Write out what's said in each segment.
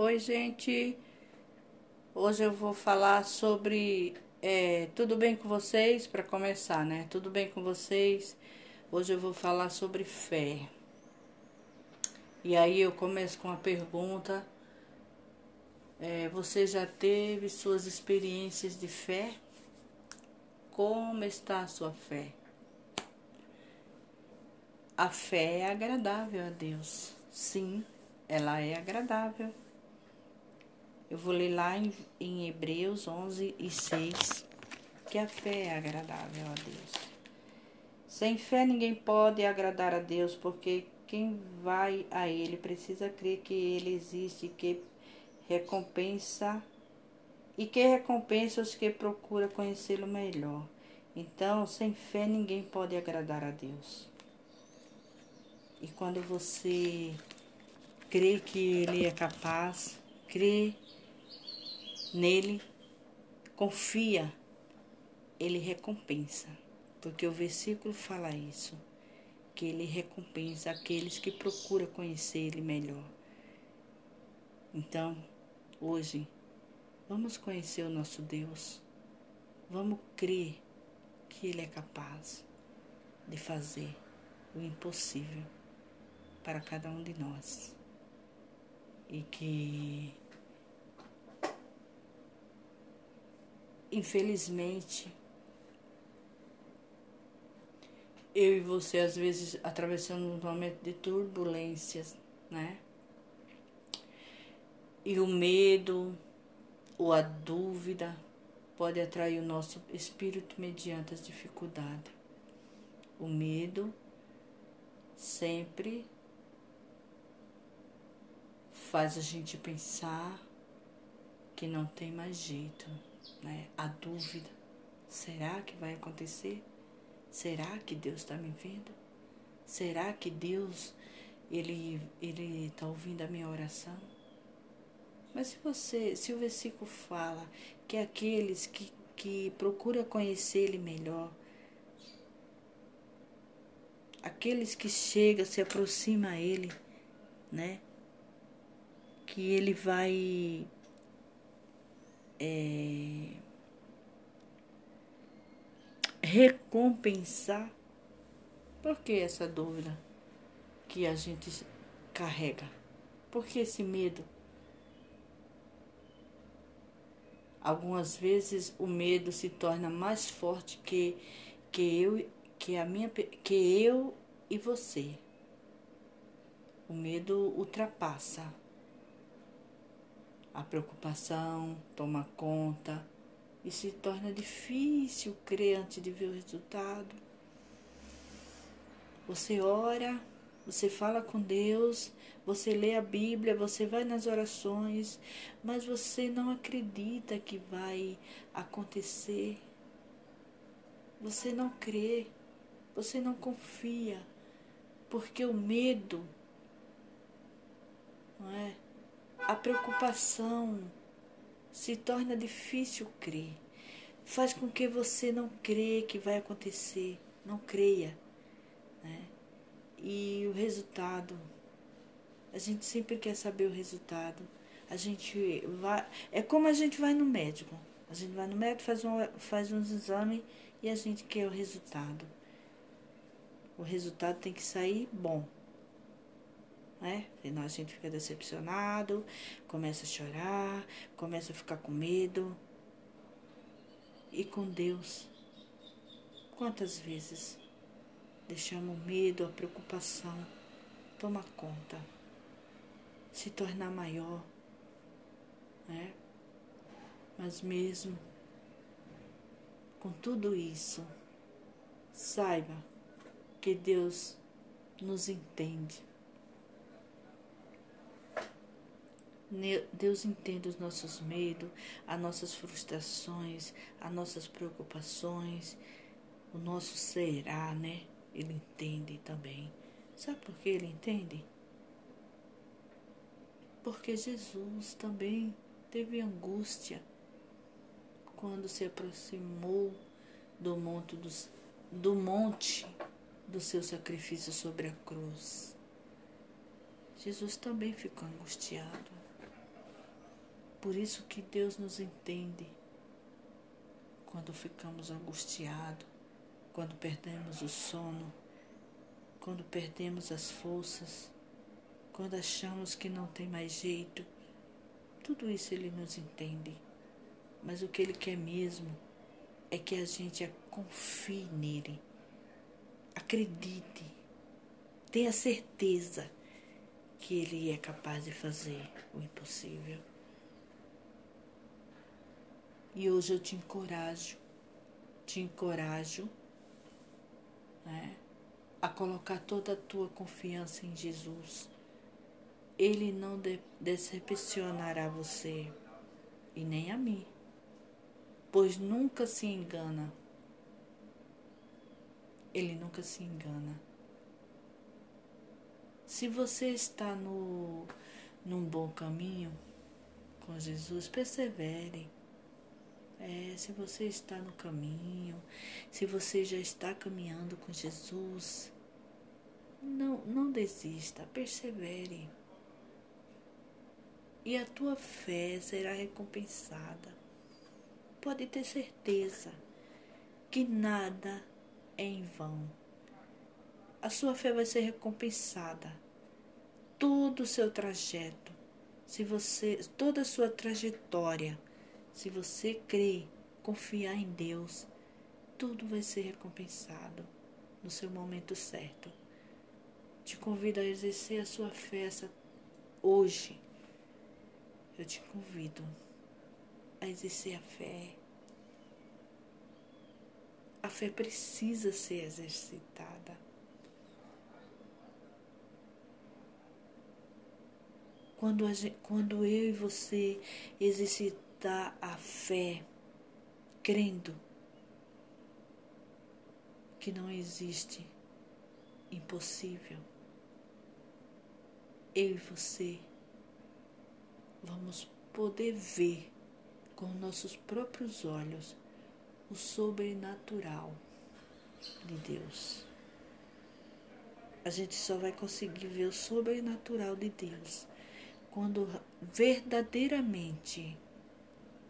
Oi, gente. Hoje eu vou falar sobre. É, tudo bem com vocês? Para começar, né? Tudo bem com vocês? Hoje eu vou falar sobre fé. E aí eu começo com a pergunta: é, Você já teve suas experiências de fé? Como está a sua fé? A fé é agradável a Deus. Sim, ela é agradável. Eu vou ler lá em, em Hebreus 11 e 6 que a fé é agradável a Deus. Sem fé ninguém pode agradar a Deus, porque quem vai a Ele precisa crer que Ele existe, que recompensa e que recompensa os que procuram conhecê-lo melhor. Então, sem fé ninguém pode agradar a Deus. E quando você crê que Ele é capaz, crê nele, confia, Ele recompensa. Porque o versículo fala isso, que Ele recompensa aqueles que procuram conhecer Ele melhor. Então, hoje, vamos conhecer o nosso Deus. Vamos crer que Ele é capaz de fazer o impossível para cada um de nós. E que, infelizmente, eu e você, às vezes, atravessando um momento de turbulências, né? E o medo ou a dúvida pode atrair o nosso espírito mediante as dificuldades. O medo sempre faz a gente pensar que não tem mais jeito, né? A dúvida, será que vai acontecer? Será que Deus está me vendo? Será que Deus ele ele está ouvindo a minha oração? Mas se você, se o versículo fala que aqueles que que procuram conhecer Ele melhor, aqueles que chegam, se aproximam a Ele, né? que ele vai é, recompensar. Por que essa dúvida que a gente carrega? Por que esse medo? Algumas vezes o medo se torna mais forte que, que eu que a minha que eu e você. O medo ultrapassa a preocupação toma conta e se torna difícil crer antes de ver o resultado. Você ora, você fala com Deus, você lê a Bíblia, você vai nas orações, mas você não acredita que vai acontecer. Você não crê, você não confia, porque o medo, não é? A preocupação se torna difícil crer. Faz com que você não crê que vai acontecer, não creia. Né? E o resultado, a gente sempre quer saber o resultado. A gente vai. É como a gente vai no médico. A gente vai no médico, faz, um, faz uns exames e a gente quer o resultado. O resultado tem que sair bom né? Senão a gente fica decepcionado, começa a chorar, começa a ficar com medo. E com Deus, quantas vezes deixamos o medo, a preocupação tomar conta, se tornar maior, né? Mas mesmo com tudo isso, saiba que Deus nos entende Deus entende os nossos medos, as nossas frustrações, as nossas preocupações, o nosso será, né? Ele entende também. Sabe por que ele entende? Porque Jesus também teve angústia quando se aproximou do monte, dos, do monte do seu sacrifício sobre a cruz. Jesus também ficou angustiado. Por isso que Deus nos entende quando ficamos angustiados, quando perdemos o sono, quando perdemos as forças, quando achamos que não tem mais jeito. Tudo isso Ele nos entende. Mas o que Ele quer mesmo é que a gente confie nele, acredite, tenha certeza que Ele é capaz de fazer o impossível. E hoje eu te encorajo, te encorajo né, a colocar toda a tua confiança em Jesus. Ele não de decepcionará você e nem a mim, pois nunca se engana. Ele nunca se engana. Se você está no, num bom caminho com Jesus, persevere. É, se você está no caminho, se você já está caminhando com Jesus, não, não desista, persevere. E a tua fé será recompensada. Pode ter certeza que nada é em vão a sua fé vai ser recompensada. Todo o seu trajeto, se você, toda a sua trajetória, se você crer, confiar em Deus, tudo vai ser recompensado no seu momento certo. Te convido a exercer a sua fé hoje. Eu te convido a exercer a fé. A fé precisa ser exercitada. Quando, gente, quando eu e você exercitar a fé, crendo que não existe impossível, eu e você vamos poder ver com nossos próprios olhos o sobrenatural de Deus. A gente só vai conseguir ver o sobrenatural de Deus quando verdadeiramente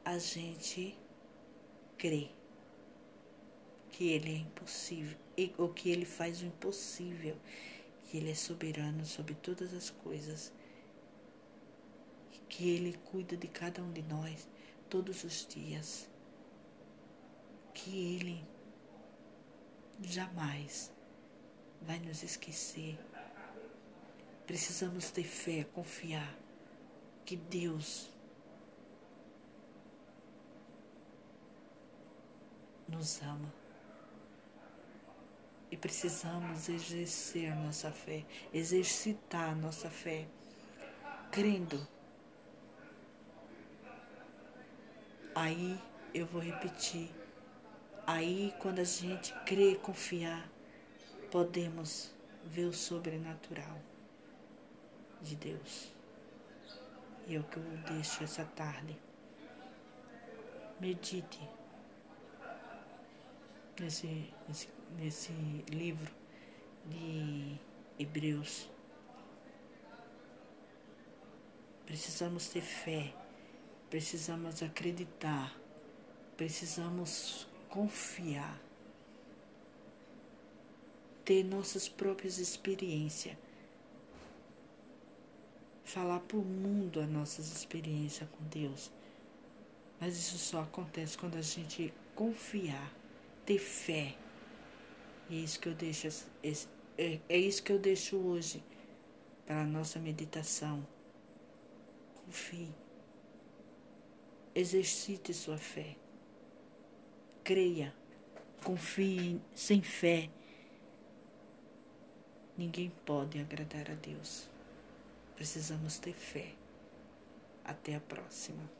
a gente crê que Ele é impossível, ou que Ele faz o impossível, que Ele é soberano sobre todas as coisas, que Ele cuida de cada um de nós todos os dias, que Ele jamais vai nos esquecer. Precisamos ter fé, confiar que Deus nos ama. E precisamos exercer nossa fé, exercitar nossa fé, crendo. Aí eu vou repetir. Aí, quando a gente crê, confiar, podemos ver o sobrenatural de Deus. E é o que eu deixo essa tarde. Medite nesse, nesse, nesse livro de Hebreus. Precisamos ter fé, precisamos acreditar, precisamos confiar, ter nossas próprias experiências falar para o mundo as nossas experiências com Deus. Mas isso só acontece quando a gente confiar, ter fé. E é isso que eu deixo, é, é isso que eu deixo hoje para a nossa meditação. Confie. Exercite sua fé. Creia. Confie sem fé. Ninguém pode agradar a Deus. Precisamos ter fé. Até a próxima.